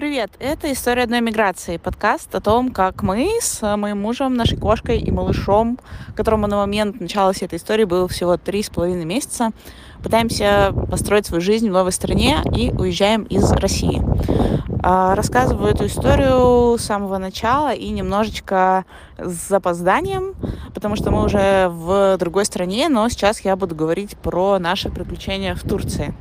Привет, это «История одной миграции», подкаст о том, как мы с моим мужем, нашей кошкой и малышом, которому на момент начала всей этой истории было всего три с половиной месяца, пытаемся построить свою жизнь в новой стране и уезжаем из России. А, рассказываю эту историю с самого начала и немножечко с запозданием, потому что мы уже в другой стране, но сейчас я буду говорить про наши приключения в Турции.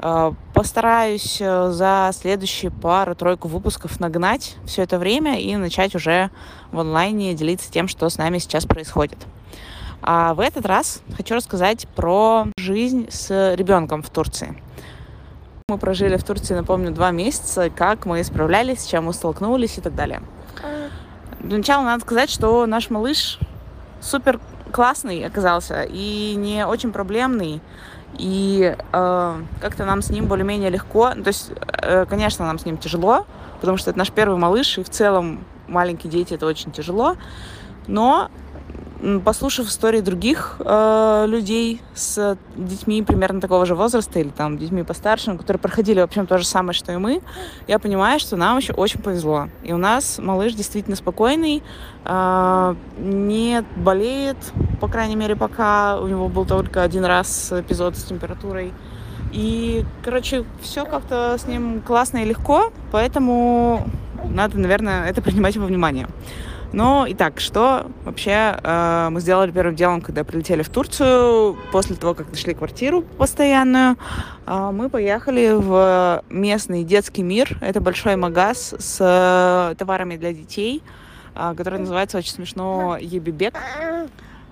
А, постараюсь э, за следующие пару-тройку выпусков нагнать все это время и начать уже в онлайне делиться тем, что с нами сейчас происходит. А в этот раз хочу рассказать про жизнь с ребенком в Турции. Мы прожили в Турции, напомню, два месяца, как мы справлялись, с чем мы столкнулись и так далее. Для начала надо сказать, что наш малыш супер классный оказался и не очень проблемный. И э, как-то нам с ним более-менее легко. То есть, э, конечно, нам с ним тяжело, потому что это наш первый малыш, и в целом маленькие дети это очень тяжело. Но послушав истории других э, людей с детьми примерно такого же возраста или там детьми постарше, которые проходили, в общем, то же самое, что и мы, я понимаю, что нам еще очень повезло. И у нас малыш действительно спокойный, э, не болеет, по крайней мере, пока. У него был только один раз эпизод с температурой. И, короче, все как-то с ним классно и легко, поэтому надо, наверное, это принимать во внимание. Но итак, что вообще э, мы сделали первым делом, когда прилетели в Турцию, после того, как нашли квартиру постоянную, э, мы поехали в местный детский мир. Это большой магаз с э, товарами для детей, э, который называется очень смешно Ебибек.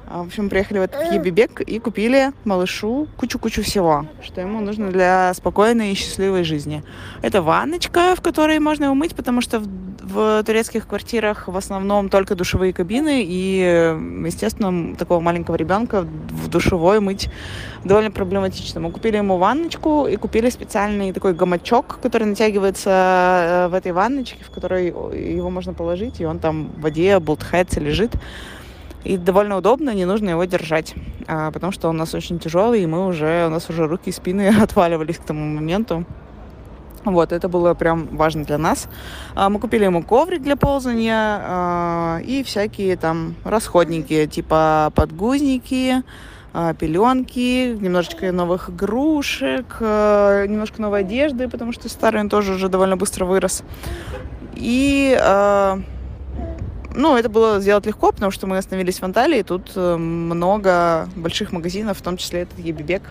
А, в общем, приехали в этот Ебибек и купили малышу кучу-кучу всего, что ему нужно для спокойной и счастливой жизни. Это ванночка, в которой можно умыть, потому что в, в турецких квартирах в основном только душевые кабины, и, естественно, такого маленького ребенка в душевой мыть довольно проблематично. Мы купили ему ванночку и купили специальный такой гамачок, который натягивается э, в этой ванночке, в которой его можно положить, и он там в воде болтается, лежит. И довольно удобно, не нужно его держать, а, потому что он у нас очень тяжелый, и мы уже, у нас уже руки и спины отваливались к тому моменту. Вот, это было прям важно для нас. А, мы купили ему коврик для ползания а, и всякие там расходники, типа подгузники, а, пеленки, немножечко новых игрушек, немножко новой одежды, потому что старый он тоже уже довольно быстро вырос. И ну, это было сделать легко, потому что мы остановились в Анталии. Тут э, много больших магазинов, в том числе этот Ебибек.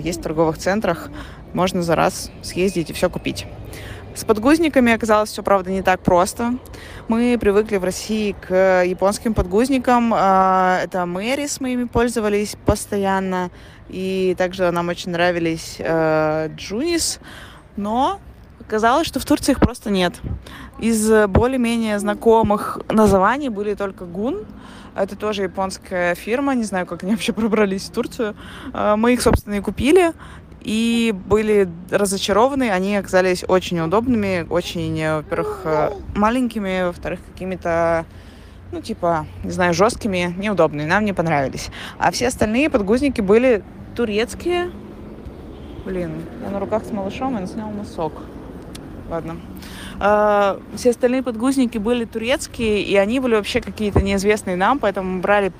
Есть в торговых центрах. Можно за раз съездить и все купить. С подгузниками оказалось все, правда, не так просто. Мы привыкли в России к японским подгузникам. Э, это Мэрис, мы ими пользовались постоянно. И также нам очень нравились Джунис. Но Оказалось, что в Турции их просто нет. Из более-менее знакомых названий были только Гун. Это тоже японская фирма. Не знаю, как они вообще пробрались в Турцию. А, мы их, собственно, и купили. И были разочарованы. Они оказались очень удобными, очень, во-первых, маленькими, во-вторых, какими-то ну, типа, не знаю, жесткими, неудобными. Нам не понравились. А все остальные подгузники были турецкие. Блин, я на руках с малышом, и он снял носок ладно. А, все остальные подгузники были турецкие, и они были вообще какие-то неизвестные нам, поэтому брали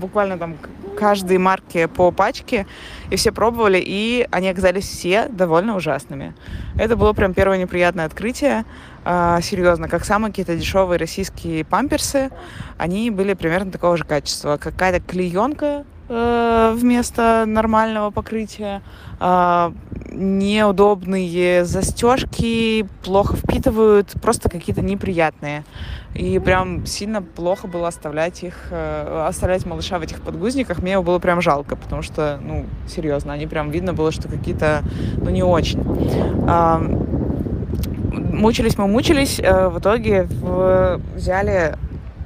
буквально там каждой марки по пачке, и все пробовали, и они оказались все довольно ужасными. Это было прям первое неприятное открытие. А, серьезно, как самые какие-то дешевые российские памперсы, они были примерно такого же качества. Какая-то клеенка э, вместо нормального покрытия, э, неудобные застежки, плохо впитывают, просто какие-то неприятные. И прям сильно плохо было оставлять их, э, оставлять малыша в этих подгузниках. Мне его было прям жалко, потому что, ну, серьезно, они прям видно было, что какие-то, ну, не очень. Мучились мы, мучились. Э, в итоге взяли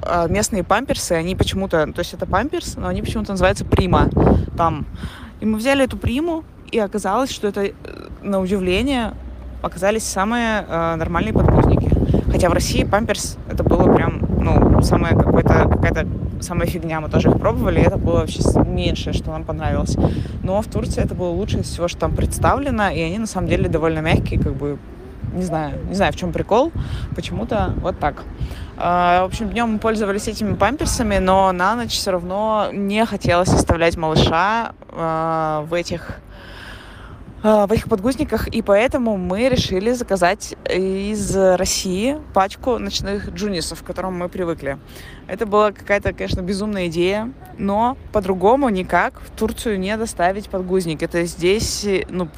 э, местные памперсы, они почему-то, то есть это памперс, но они почему-то называются Прима там. И мы взяли эту приму, и оказалось, что это, э, на удивление, оказались самые э, нормальные подгузники. Хотя в России памперс это было прям, ну, самая какая-то какая-то самая фигня. Мы тоже их пробовали, и это было вообще меньшее, что нам понравилось. Но в Турции это было лучшее из всего, что там представлено, и они на самом деле довольно мягкие, как бы Не знаю, не знаю, в чем прикол. Почему-то вот так. В общем, днем мы пользовались этими памперсами, но на ночь все равно не хотелось оставлять малыша в этих в этих подгузниках, и поэтому мы решили заказать из России пачку ночных джунисов, к которым мы привыкли. Это была какая-то, конечно, безумная идея, но по-другому никак в Турцию не доставить подгузник. Это здесь ну,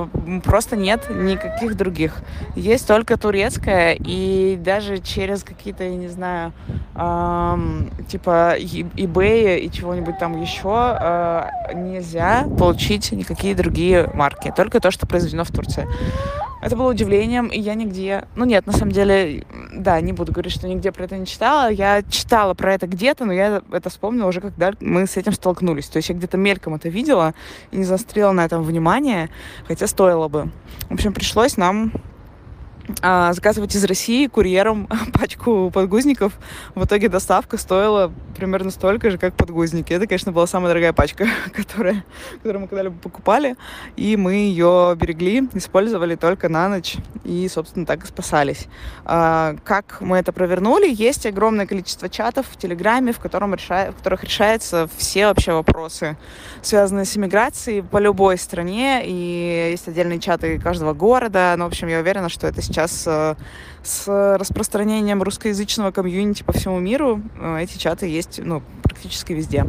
просто нет никаких других. Есть только турецкая, и даже через какие-то, я не знаю, эм, типа eBay и чего-нибудь там еще э, нельзя получить никакие другие марки. Только то, что произведено в Турции. Это было удивлением, и я нигде... Ну нет, на самом деле, да, не буду говорить, что нигде про это не читала. Я читала про это где-то, но я это вспомнила уже, когда мы с этим столкнулись. То есть я где-то мельком это видела и не застрела на этом внимание, хотя стоило бы. В общем, пришлось нам а, заказывать из России курьером пачку подгузников. В итоге доставка стоила примерно столько же, как подгузники. Это, конечно, была самая дорогая пачка, которая, которую мы когда-либо покупали. И мы ее берегли, использовали только на ночь. И, собственно, так и спасались. А, как мы это провернули? Есть огромное количество чатов в Телеграме, в, котором реша... в которых решаются все вообще вопросы, связанные с иммиграцией по любой стране. И есть отдельные чаты каждого города. Ну, в общем, я уверена, что это сейчас э, с распространением русскоязычного комьюнити по всему миру э, эти чаты есть ну, практически везде.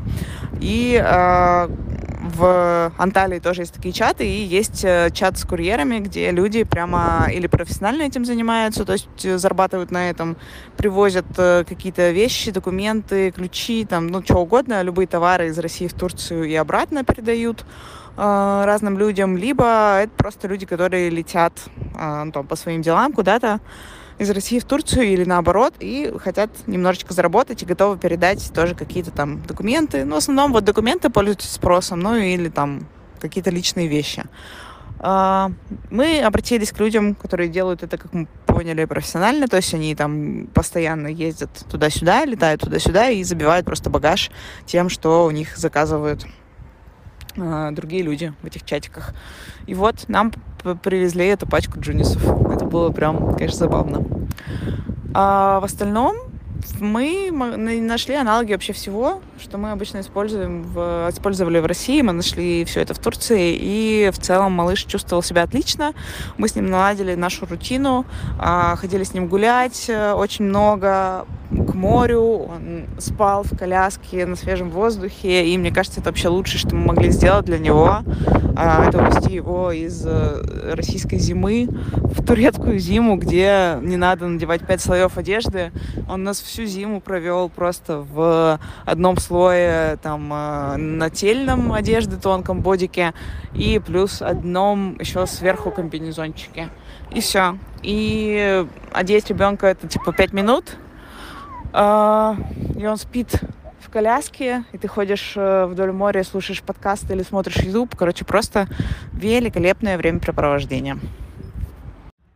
И э, в Анталии тоже есть такие чаты, и есть чат с курьерами, где люди прямо или профессионально этим занимаются, то есть зарабатывают на этом, привозят какие-то вещи, документы, ключи, там, ну, что угодно, любые товары из России в Турцию и обратно передают разным людям, либо это просто люди, которые летят ну, там, по своим делам куда-то, из России в Турцию или наоборот, и хотят немножечко заработать и готовы передать тоже какие-то там документы. Ну, в основном вот документы пользуются спросом, ну или там какие-то личные вещи. А, мы обратились к людям, которые делают это, как мы поняли, профессионально, то есть они там постоянно ездят туда-сюда, летают туда-сюда и забивают просто багаж тем, что у них заказывают другие люди в этих чатиках. И вот нам привезли эту пачку джунисов. Это было прям, конечно, забавно. А в остальном мы нашли аналоги вообще всего, что мы обычно используем в, использовали в России. Мы нашли все это в Турции. И в целом малыш чувствовал себя отлично. Мы с ним наладили нашу рутину, а, ходили с ним гулять э, очень много к морю. Он спал в коляске на свежем воздухе. И мне кажется, это вообще лучшее, что мы могли сделать для него. А, это увести его из э, российской зимы в турецкую зиму, где не надо надевать пять слоев одежды. Он нас всю зиму провел просто в одном слое там э, нательном одежды, тонком бодике и плюс одном еще сверху комбинезончике. И все. И одеть ребенка это типа пять минут, а, и он спит в коляске, и ты ходишь э, вдоль моря, слушаешь подкасты или смотришь YouTube. Короче, просто великолепное времяпрепровождение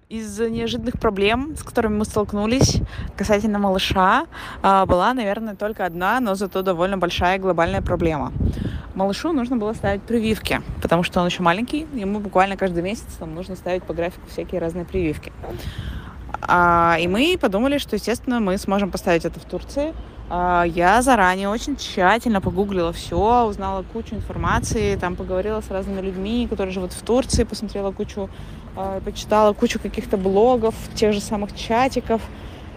из неожиданных проблем, с которыми мы столкнулись касательно малыша, а, была, наверное, только одна, но зато довольно большая глобальная проблема. Малышу нужно было ставить прививки, потому что он еще маленький, ему буквально каждый месяц там нужно ставить по графику всякие разные прививки. А, и мы подумали, что, естественно, мы сможем поставить это в Турции. А, я заранее очень тщательно погуглила все, узнала кучу информации, там поговорила с разными людьми, которые живут в Турции, посмотрела кучу почитала кучу каких-то блогов, тех же самых чатиков,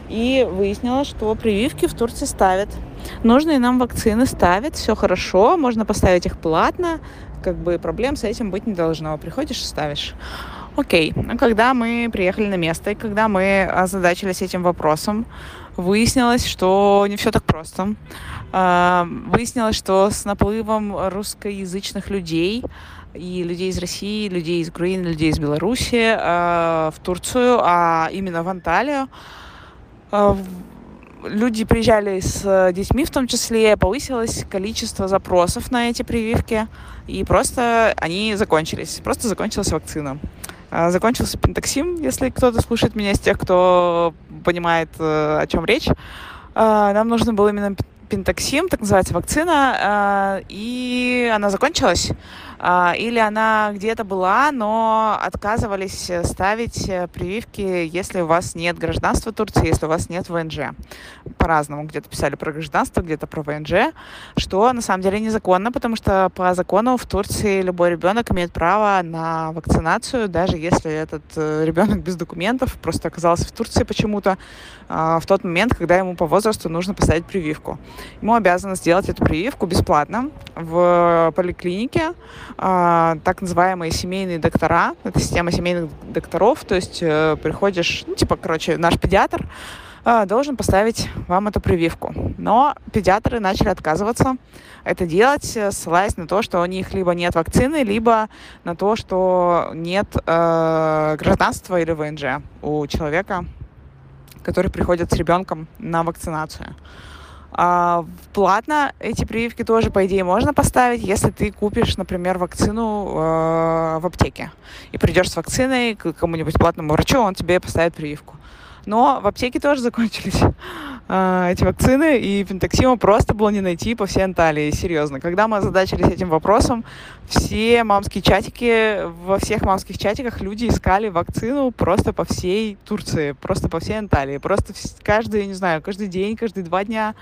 и выяснила, что прививки в Турции ставят. Нужные нам вакцины ставят, все хорошо, можно поставить их платно, как бы проблем с этим быть не должно. Приходишь и ставишь. Окей, okay. когда мы приехали на место, и когда мы озадачились этим вопросом, выяснилось, что не все так просто. А, выяснилось, что с наплывом русскоязычных людей и людей из России, людей из Украины, людей из Беларуси э, в Турцию, а именно в Анталию. Э, люди приезжали с детьми в том числе, повысилось количество запросов на эти прививки, и просто они закончились, просто закончилась вакцина. Э, закончился пентоксим, если кто-то слушает меня из тех, кто понимает, э, о чем речь. Э, нам нужно было именно Пентаксим, так называется вакцина, э, и она закончилась. А, или она где-то была, но отказывались ставить прививки, если у вас нет гражданства Турции, если у вас нет ВНЖ. По-разному. Где-то писали про гражданство, где-то про ВНЖ, что на самом деле незаконно, потому что по закону в Турции любой ребенок имеет право на вакцинацию, даже если этот э, ребенок без документов просто оказался в Турции почему-то а, в тот момент, когда ему по возрасту нужно поставить прививку. Ему обязаны сделать эту прививку бесплатно в поликлинике, а, так называемые семейные доктора. Это система семейных докторов, то есть э, приходишь, ну, типа, короче, наш педиатр э, должен поставить вам эту прививку. Но педиатры начали отказываться это делать, э, ссылаясь на то, что у них либо нет вакцины, либо на то, что нет э, гражданства или ВНЖ у человека, который приходит с ребенком на вакцинацию. А, платно эти прививки тоже, по идее, можно поставить, если ты купишь, например, вакцину э, в аптеке и придешь с вакциной к кому-нибудь платному врачу, он тебе поставит прививку. Но в аптеке тоже закончились э, эти вакцины, и пентоксима просто было не найти по всей Анталии, серьезно. Когда мы озадачились этим вопросом, все мамские чатики, во всех мамских чатиках люди искали вакцину просто по всей Турции, просто по всей Анталии. Просто каждый, не знаю, каждый день, каждые два дня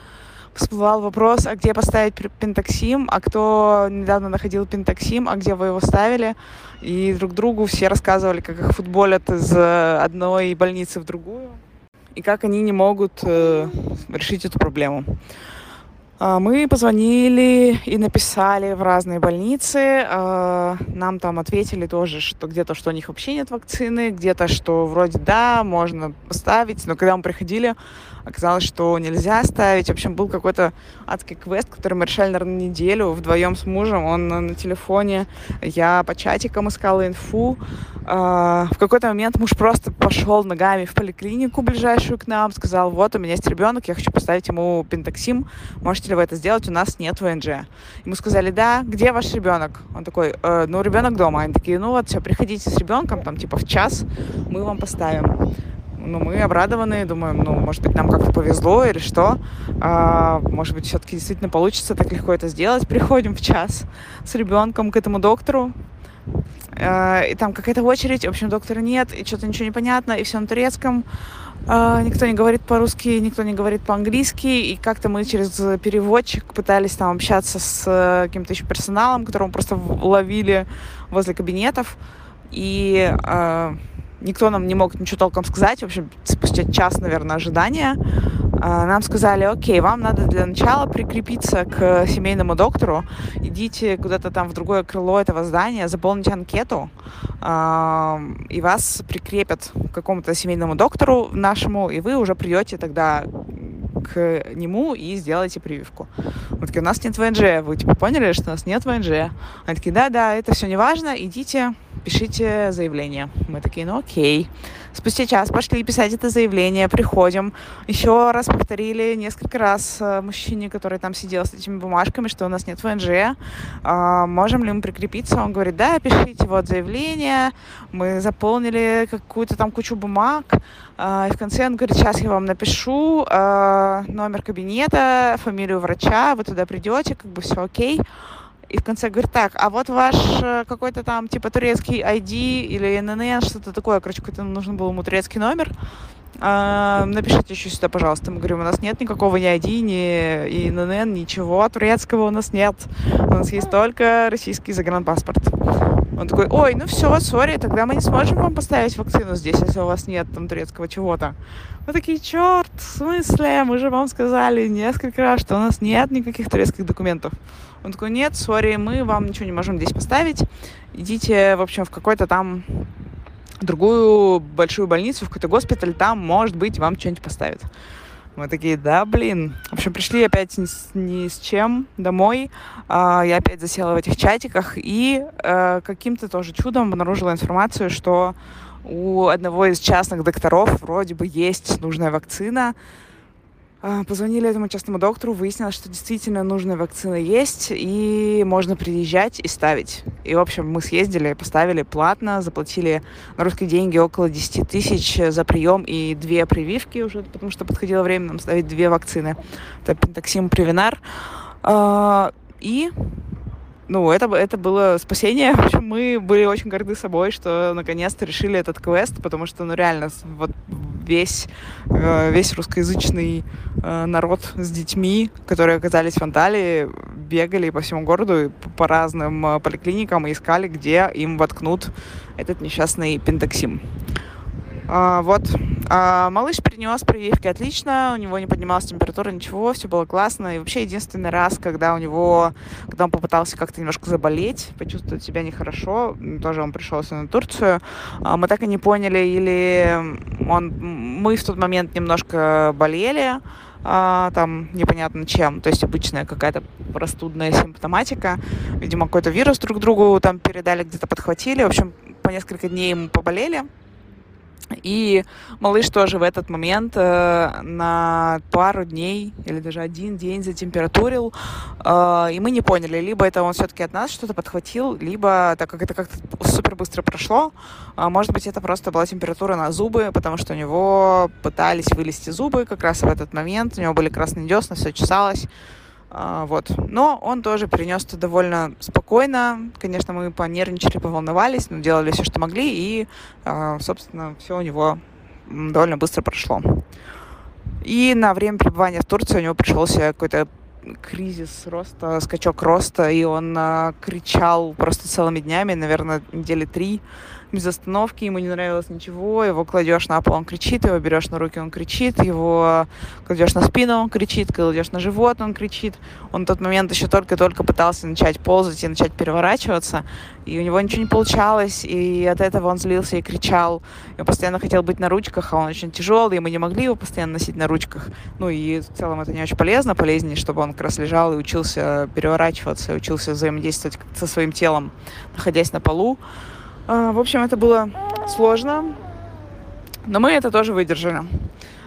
всплывал вопрос, а где поставить пентоксим, а кто недавно находил пентоксим, а где вы его ставили. И друг другу все рассказывали, как их футболят из э, одной больницы в другую, и как они не могут э, решить эту проблему. А, мы позвонили и написали в разные больницы. А, нам там ответили тоже, что где-то, что у них вообще нет вакцины, где-то, что вроде да, можно поставить. Но когда мы приходили, оказалось, что нельзя ставить. В общем, был какой-то адский квест, который мы решали, наверное, неделю вдвоем с мужем. Он на телефоне, я по чатикам искала инфу. А, в какой-то момент муж просто пошел ногами в поликлинику ближайшую к нам, сказал, вот у меня есть ребенок, я хочу поставить ему пентоксим, можете ли вы это сделать, у нас нет ВНЖ. Ему сказали, да, где ваш ребенок? Он такой, э, ну, ребенок дома. Они такие, ну вот, все, приходите с ребенком, там, типа, в час мы вам поставим ну, мы обрадованы, думаем, ну, может быть, нам как-то повезло или что. А, может быть, все-таки действительно получится так легко это сделать. Приходим в час с ребенком к этому доктору, а, и там какая-то очередь, в общем, доктора нет, и что-то ничего не понятно, и все на турецком. А, никто не говорит по-русски, никто не говорит по-английски, и как-то мы через переводчик пытались там общаться с э, каким-то еще персоналом, которого просто ловили возле кабинетов, и э, никто нам не мог ничего толком сказать. В общем, спустя час, наверное, ожидания а, нам сказали, окей, вам надо для начала прикрепиться к семейному доктору, идите куда-то там в другое крыло этого здания, заполните анкету, а, и вас прикрепят к какому-то семейному доктору нашему, и вы уже придете тогда к нему и сделайте прививку. Мы такие, у нас нет ВНЖ. Вы типа поняли, что у нас нет ВНЖ? Они такие, да-да, это все не важно, идите, пишите заявление. Мы такие, ну окей. Спустя час пошли писать это заявление, приходим. Еще раз повторили несколько раз э, мужчине, который там сидел с этими бумажками, что у нас нет ВНЖ. А, можем ли мы прикрепиться? Он говорит, да, пишите вот заявление. Мы заполнили какую-то там кучу бумаг. А, и в конце он говорит, сейчас я вам напишу а, номер кабинета, фамилию врача, вы туда придете, как бы все окей и в конце говорит, так, а вот ваш э, какой-то там типа турецкий ID или ННН, что-то такое, короче, какой-то нужен был ему турецкий номер, напишите еще сюда, пожалуйста. Мы говорим, у нас нет никакого ни ID, ни ИНН, ничего турецкого у нас нет. У нас есть только российский загранпаспорт. Он такой, ой, ну все, сори, тогда мы не сможем вам поставить вакцину здесь, если у вас нет там турецкого чего-то. Мы такие, черт, в смысле? Мы же вам сказали несколько раз, что у нас нет никаких турецких документов. Он такой, нет, сори, мы вам ничего не можем здесь поставить. Идите, в общем, в какой-то там другую большую больницу, в какой-то госпиталь, там, может быть, вам что-нибудь поставят. Мы такие, да, блин. В общем, пришли опять ни с, ни с чем домой. А, я опять засела в этих чатиках и а, каким-то тоже чудом обнаружила информацию, что у одного из частных докторов вроде бы есть нужная вакцина, позвонили этому частному доктору, выяснилось, что действительно нужная вакцина есть, и можно приезжать и ставить. И, в общем, мы съездили, поставили платно, заплатили на русские деньги около 10 тысяч за прием и две прививки уже, потому что подходило время нам ставить две вакцины. Это пентоксим, привинар. А, и ну, это, это было спасение. В общем, мы были очень горды собой, что наконец-то решили этот квест, потому что, ну, реально, вот весь, э, весь русскоязычный э, народ с детьми, которые оказались в Анталии, бегали по всему городу, по разным э, поликлиникам и искали, где им воткнут этот несчастный пентоксим. А, вот. А, малыш перенес прививки отлично, у него не поднималась температура, ничего, все было классно. И вообще единственный раз, когда у него, когда он попытался как-то немножко заболеть, почувствовать себя нехорошо, тоже он пришел на Турцию, а, мы так и не поняли, или он, мы в тот момент немножко болели, а, там непонятно чем, то есть обычная какая-то простудная симптоматика, видимо, какой-то вирус друг другу там передали, где-то подхватили, в общем, по несколько дней мы поболели, и малыш тоже в этот момент э, на пару дней или даже один день затемпературил. Э, и мы не поняли, либо это он все-таки от нас что-то подхватил, либо, так как это как-то супер быстро прошло, э, может быть, это просто была температура на зубы, потому что у него пытались вылезти зубы как раз в этот момент. У него были красные десна, все чесалось. А, вот. Но он тоже перенес это довольно спокойно. Конечно, мы понервничали, поволновались, но делали все, что могли, и, а, собственно, все у него довольно быстро прошло. И на время пребывания в Турции у него пришелся какой-то кризис роста, скачок роста, и он а, кричал просто целыми днями, наверное, недели три без остановки, ему не нравилось ничего, его кладешь на пол, он кричит, его берешь на руки, он кричит, его кладешь на спину, он кричит, кладешь на живот, он кричит. Он в тот момент еще только-только пытался начать ползать и начать переворачиваться, и у него ничего не получалось, и от этого он злился и кричал. И он постоянно хотел быть на ручках, а он очень тяжелый, и мы не могли его постоянно носить на ручках. Ну и в целом это не очень полезно, полезнее, чтобы он как раз лежал и учился переворачиваться, учился взаимодействовать со своим телом, находясь на полу. А, в общем, это было сложно, но мы это тоже выдержали.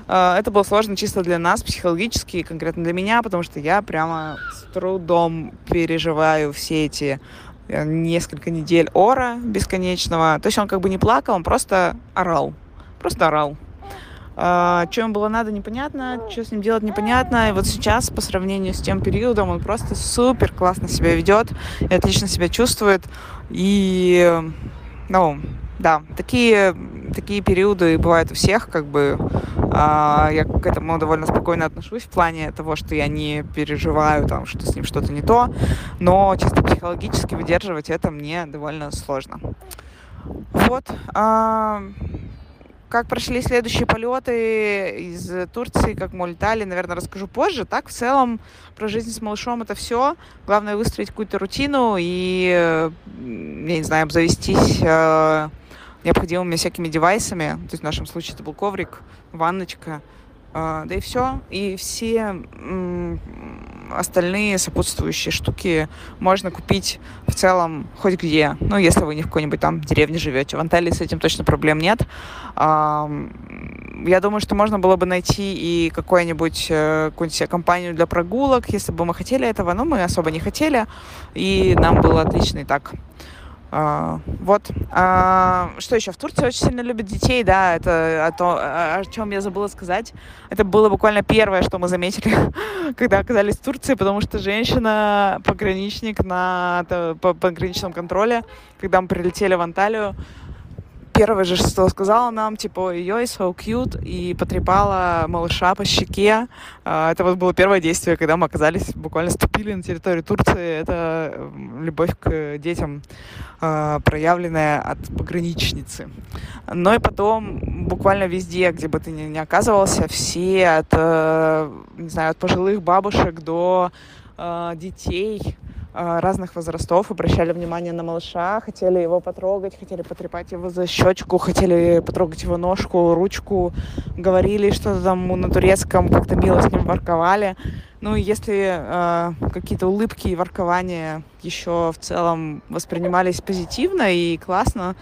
А, это было сложно чисто для нас, психологически, и конкретно для меня, потому что я прямо с трудом переживаю все эти э, несколько недель ора бесконечного. То есть он как бы не плакал, он просто орал. Просто орал. Uh, что ему было надо, непонятно, что с ним делать, непонятно. И вот сейчас, по сравнению с тем периодом, он просто супер классно себя ведет и отлично себя чувствует. И ну, да, такие, такие периоды бывают у всех, как бы а, я к этому довольно спокойно отношусь в плане того, что я не переживаю, там, что с ним что-то не то, но чисто психологически выдерживать это мне довольно сложно. Вот. А, как прошли следующие полеты из Турции, как мы улетали, наверное, расскажу позже. Так, в целом, про жизнь с малышом это все. Главное выстроить какую-то рутину и, я не знаю, обзавестись э, необходимыми всякими девайсами. То есть в нашем случае это был коврик, ванночка, да и все. И все остальные сопутствующие штуки можно купить в целом хоть где. Ну, если вы не в какой-нибудь там деревне живете. В Анталии с этим точно проблем нет. Я думаю, что можно было бы найти и какую-нибудь э, какую-нибудь компанию для прогулок, если бы мы хотели этого, но мы особо не хотели, и нам было отлично и так. А, вот. А, что еще? В Турции очень сильно любят детей, да, это о, то, о чем я забыла сказать. Это было буквально первое, что мы заметили, когда оказались в Турции, потому что женщина, пограничник на по пограничном контроле, когда мы прилетели в Анталию, первое же, что сказала нам, типа, ой so cute, и потрепала малыша по щеке. А, это вот было первое действие, когда мы оказались, буквально ступили на территорию Турции. Это любовь к детям, а, проявленная от пограничницы. Но и потом буквально везде, где бы ты ни, оказывался, все от, э, не знаю, от пожилых бабушек до а, детей, разных возрастов обращали внимание на малыша, хотели его потрогать, хотели потрепать его за щечку, хотели потрогать его ножку, ручку, говорили что-то там на турецком, как-то мило с ним ворковали. Ну, если э, какие-то улыбки и воркования еще в целом воспринимались позитивно и классно,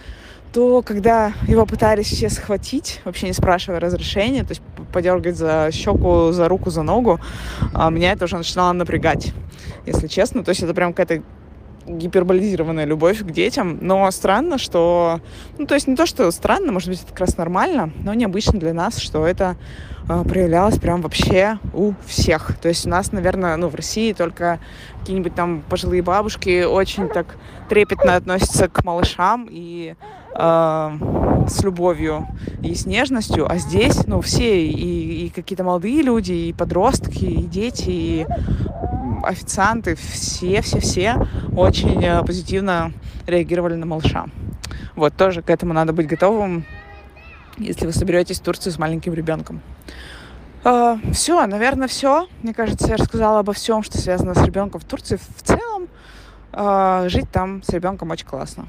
то когда его пытались все схватить, вообще не спрашивая разрешения, то есть подергать за щеку, за руку, за ногу, а, меня это уже начинало напрягать, если честно. То есть это прям какая-то гиперболизированная любовь к детям, но странно, что... Ну, то есть не то, что странно, может быть, это как раз нормально, но необычно для нас, что это э, проявлялось прям вообще у всех. То есть у нас, наверное, ну, в России только какие-нибудь там пожилые бабушки очень так трепетно относятся к малышам и с любовью и с нежностью, а здесь, ну, все, и, и какие-то молодые люди, и подростки, и дети, и официанты, все-все-все очень э, позитивно реагировали на малыша. Вот, тоже к этому надо быть готовым, если вы соберетесь в Турцию с маленьким ребенком. Uh, э, все, наверное, все. Мне кажется, я рассказала обо всем, что связано с ребенком в Турции. В целом, uh, жить там с ребенком очень классно.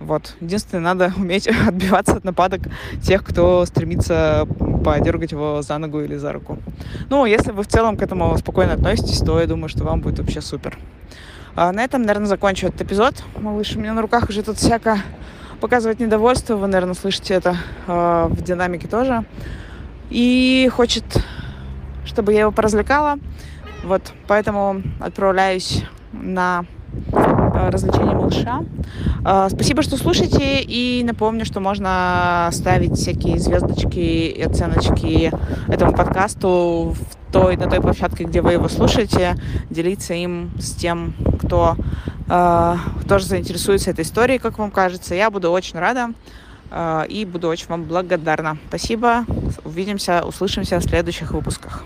Вот. Единственное, надо уметь отбиваться от нападок тех, кто стремится подергать его за ногу или за руку. Ну, если вы в целом к этому спокойно относитесь, то я думаю, что вам будет вообще супер. А на этом, наверное, закончу этот эпизод. Малыш у меня на руках уже тут всяко показывать недовольство. Вы, наверное, слышите это э, в динамике тоже. И хочет, чтобы я его поразвлекала. Вот, поэтому отправляюсь на Э, развлечения малыша. Э, спасибо, что слушаете, и напомню, что можно ставить всякие звездочки и оценочки этому подкасту в той, на той площадке, где вы его слушаете, делиться им с тем, кто э, тоже заинтересуется этой историей, как вам кажется. Я буду очень рада э, и буду очень вам благодарна. Спасибо. Увидимся, услышимся в следующих выпусках.